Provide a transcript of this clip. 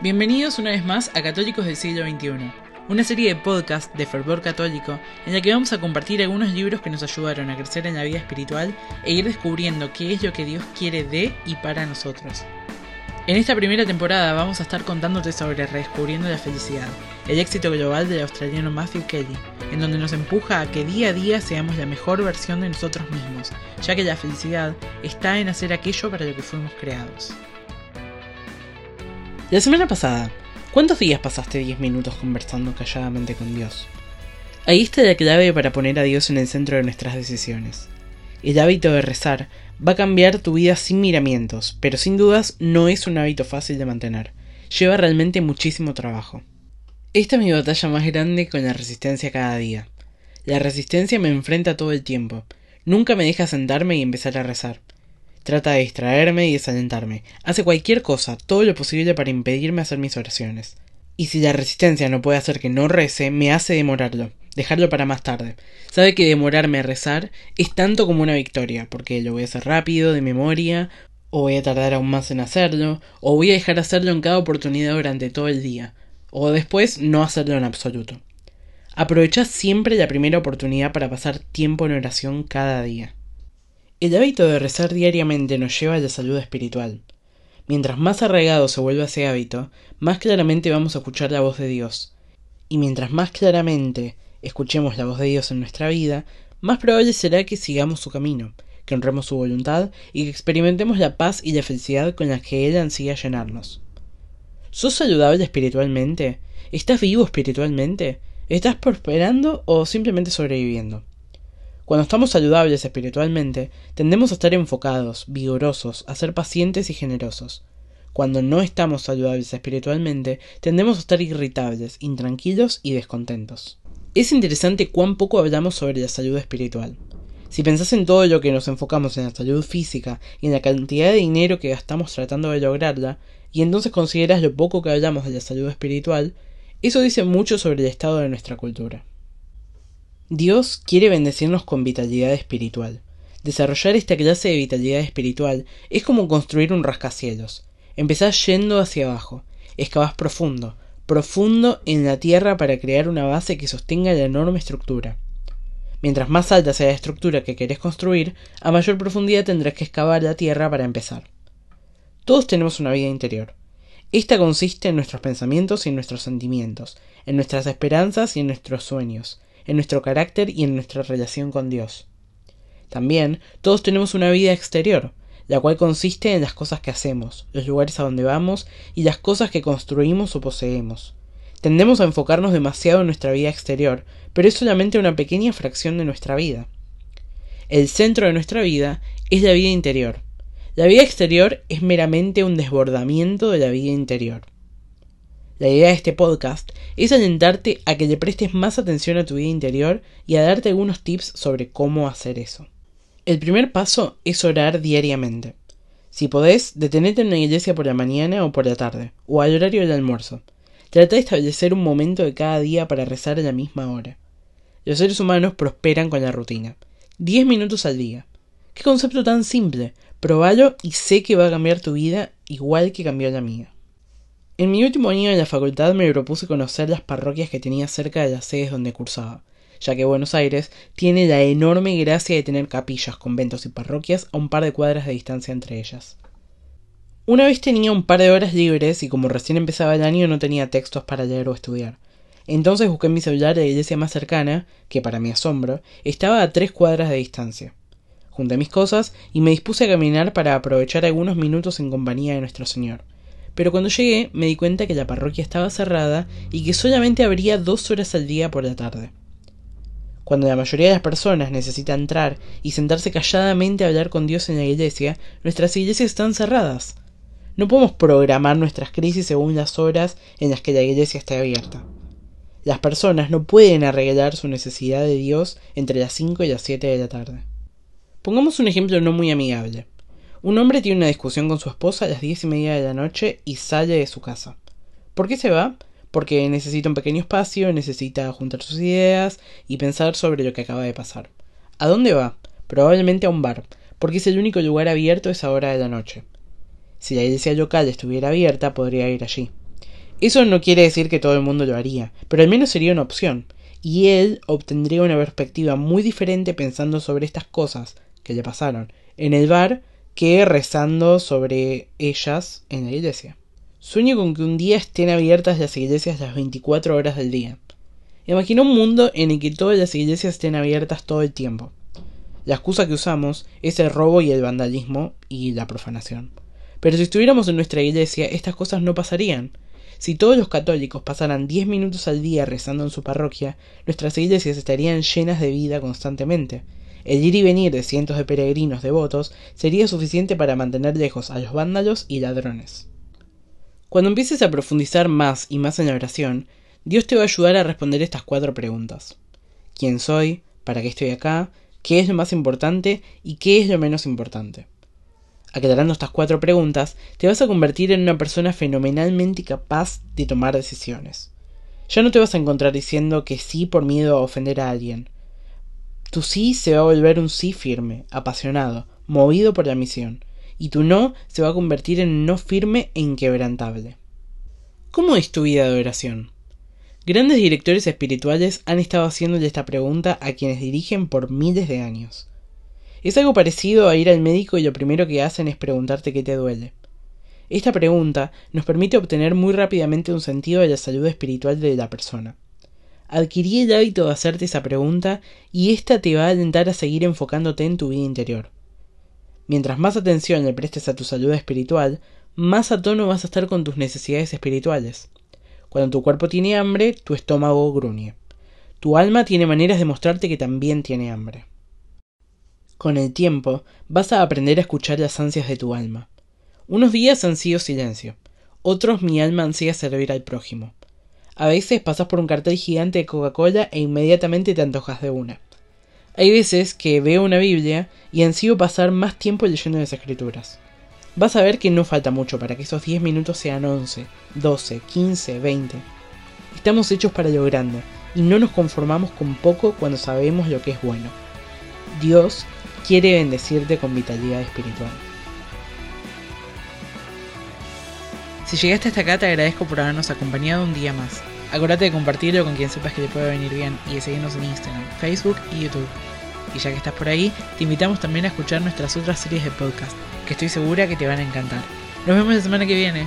Bienvenidos una vez más a Católicos del siglo XXI, una serie de podcasts de fervor católico en la que vamos a compartir algunos libros que nos ayudaron a crecer en la vida espiritual e ir descubriendo qué es lo que Dios quiere de y para nosotros. En esta primera temporada vamos a estar contándote sobre Redescubriendo la Felicidad, el éxito global del australiano Matthew Kelly, en donde nos empuja a que día a día seamos la mejor versión de nosotros mismos, ya que la felicidad está en hacer aquello para lo que fuimos creados. La semana pasada, ¿cuántos días pasaste 10 minutos conversando calladamente con Dios? Ahí está la clave para poner a Dios en el centro de nuestras decisiones. El hábito de rezar va a cambiar tu vida sin miramientos, pero sin dudas no es un hábito fácil de mantener. Lleva realmente muchísimo trabajo. Esta es mi batalla más grande con la resistencia cada día. La resistencia me enfrenta todo el tiempo. Nunca me deja sentarme y empezar a rezar. Trata de distraerme y desalentarme. Hace cualquier cosa, todo lo posible para impedirme hacer mis oraciones. Y si la resistencia no puede hacer que no rece, me hace demorarlo, dejarlo para más tarde. Sabe que demorarme a rezar es tanto como una victoria, porque lo voy a hacer rápido, de memoria, o voy a tardar aún más en hacerlo, o voy a dejar hacerlo en cada oportunidad durante todo el día, o después no hacerlo en absoluto. Aprovecha siempre la primera oportunidad para pasar tiempo en oración cada día. El hábito de rezar diariamente nos lleva a la salud espiritual. Mientras más arraigado se vuelva ese hábito, más claramente vamos a escuchar la voz de Dios. Y mientras más claramente escuchemos la voz de Dios en nuestra vida, más probable será que sigamos su camino, que honremos su voluntad y que experimentemos la paz y la felicidad con la que Él ansía llenarnos. ¿Sos saludable espiritualmente? ¿Estás vivo espiritualmente? ¿Estás prosperando o simplemente sobreviviendo? Cuando estamos saludables espiritualmente, tendemos a estar enfocados, vigorosos, a ser pacientes y generosos. Cuando no estamos saludables espiritualmente, tendemos a estar irritables, intranquilos y descontentos. Es interesante cuán poco hablamos sobre la salud espiritual. Si pensás en todo lo que nos enfocamos en la salud física y en la cantidad de dinero que gastamos tratando de lograrla, y entonces consideras lo poco que hablamos de la salud espiritual, eso dice mucho sobre el estado de nuestra cultura. Dios quiere bendecirnos con vitalidad espiritual. Desarrollar esta clase de vitalidad espiritual es como construir un rascacielos. Empezás yendo hacia abajo, excavás profundo, profundo en la tierra para crear una base que sostenga la enorme estructura. Mientras más alta sea la estructura que querés construir, a mayor profundidad tendrás que excavar la tierra para empezar. Todos tenemos una vida interior. Esta consiste en nuestros pensamientos y en nuestros sentimientos, en nuestras esperanzas y en nuestros sueños, en nuestro carácter y en nuestra relación con Dios. También todos tenemos una vida exterior, la cual consiste en las cosas que hacemos, los lugares a donde vamos y las cosas que construimos o poseemos. Tendemos a enfocarnos demasiado en nuestra vida exterior, pero es solamente una pequeña fracción de nuestra vida. El centro de nuestra vida es la vida interior. La vida exterior es meramente un desbordamiento de la vida interior. La idea de este podcast es alentarte a que le prestes más atención a tu vida interior y a darte algunos tips sobre cómo hacer eso. El primer paso es orar diariamente. Si podés, detenete en la iglesia por la mañana o por la tarde, o al horario del almuerzo. Trata de establecer un momento de cada día para rezar a la misma hora. Los seres humanos prosperan con la rutina. Diez minutos al día. Qué concepto tan simple. Probalo y sé que va a cambiar tu vida igual que cambió la mía. En mi último año en la facultad me propuse conocer las parroquias que tenía cerca de las sedes donde cursaba, ya que Buenos Aires tiene la enorme gracia de tener capillas, conventos y parroquias a un par de cuadras de distancia entre ellas. Una vez tenía un par de horas libres y como recién empezaba el año no tenía textos para leer o estudiar. Entonces busqué en mi celular la iglesia más cercana, que para mi asombro, estaba a tres cuadras de distancia. Junté mis cosas y me dispuse a caminar para aprovechar algunos minutos en compañía de nuestro Señor pero cuando llegué me di cuenta que la parroquia estaba cerrada y que solamente abría dos horas al día por la tarde. Cuando la mayoría de las personas necesita entrar y sentarse calladamente a hablar con Dios en la iglesia, nuestras iglesias están cerradas. No podemos programar nuestras crisis según las horas en las que la iglesia esté abierta. Las personas no pueden arreglar su necesidad de Dios entre las 5 y las 7 de la tarde. Pongamos un ejemplo no muy amigable. Un hombre tiene una discusión con su esposa a las diez y media de la noche y sale de su casa. ¿Por qué se va? Porque necesita un pequeño espacio, necesita juntar sus ideas y pensar sobre lo que acaba de pasar. ¿A dónde va? Probablemente a un bar, porque es el único lugar abierto a esa hora de la noche. Si la iglesia local estuviera abierta, podría ir allí. Eso no quiere decir que todo el mundo lo haría, pero al menos sería una opción, y él obtendría una perspectiva muy diferente pensando sobre estas cosas que le pasaron en el bar que rezando sobre ellas en la iglesia. Sueño con que un día estén abiertas las iglesias las 24 horas del día. Imagina un mundo en el que todas las iglesias estén abiertas todo el tiempo. La excusa que usamos es el robo y el vandalismo y la profanación. Pero si estuviéramos en nuestra iglesia, estas cosas no pasarían. Si todos los católicos pasaran 10 minutos al día rezando en su parroquia, nuestras iglesias estarían llenas de vida constantemente. El ir y venir de cientos de peregrinos devotos sería suficiente para mantener lejos a los vándalos y ladrones. Cuando empieces a profundizar más y más en la oración, Dios te va a ayudar a responder estas cuatro preguntas. ¿Quién soy? ¿Para qué estoy acá? qué es lo más importante y qué es lo menos importante. Aclarando estas cuatro preguntas, te vas a convertir en una persona fenomenalmente capaz de tomar decisiones. Ya no te vas a encontrar diciendo que sí por miedo a ofender a alguien. Tu sí se va a volver un sí firme, apasionado, movido por la misión, y tu no se va a convertir en un no firme e inquebrantable. ¿Cómo es tu vida de oración? Grandes directores espirituales han estado haciéndole esta pregunta a quienes dirigen por miles de años. Es algo parecido a ir al médico y lo primero que hacen es preguntarte qué te duele. Esta pregunta nos permite obtener muy rápidamente un sentido de la salud espiritual de la persona. Adquirí el hábito de hacerte esa pregunta y ésta te va a alentar a seguir enfocándote en tu vida interior. Mientras más atención le prestes a tu salud espiritual, más a tono vas a estar con tus necesidades espirituales. Cuando tu cuerpo tiene hambre, tu estómago gruñe. Tu alma tiene maneras de mostrarte que también tiene hambre. Con el tiempo, vas a aprender a escuchar las ansias de tu alma. Unos días han sido silencio, otros mi alma ansía servir al prójimo. A veces pasas por un cartel gigante de Coca-Cola e inmediatamente te antojas de una. Hay veces que veo una Biblia y ansío pasar más tiempo leyendo las escrituras vas a ver que no falta mucho para que esos 10 minutos sean 11, 12, 15, 20. Estamos hechos para lo grande y no nos conformamos con poco cuando sabemos lo que es bueno. Dios quiere bendecirte con vitalidad espiritual. Si llegaste hasta acá te agradezco por habernos acompañado un día más. Acuérdate de compartirlo con quien sepas que le puede venir bien y de seguirnos en Instagram, Facebook y YouTube. Y ya que estás por ahí, te invitamos también a escuchar nuestras otras series de podcast que estoy segura que te van a encantar. Nos vemos la semana que viene.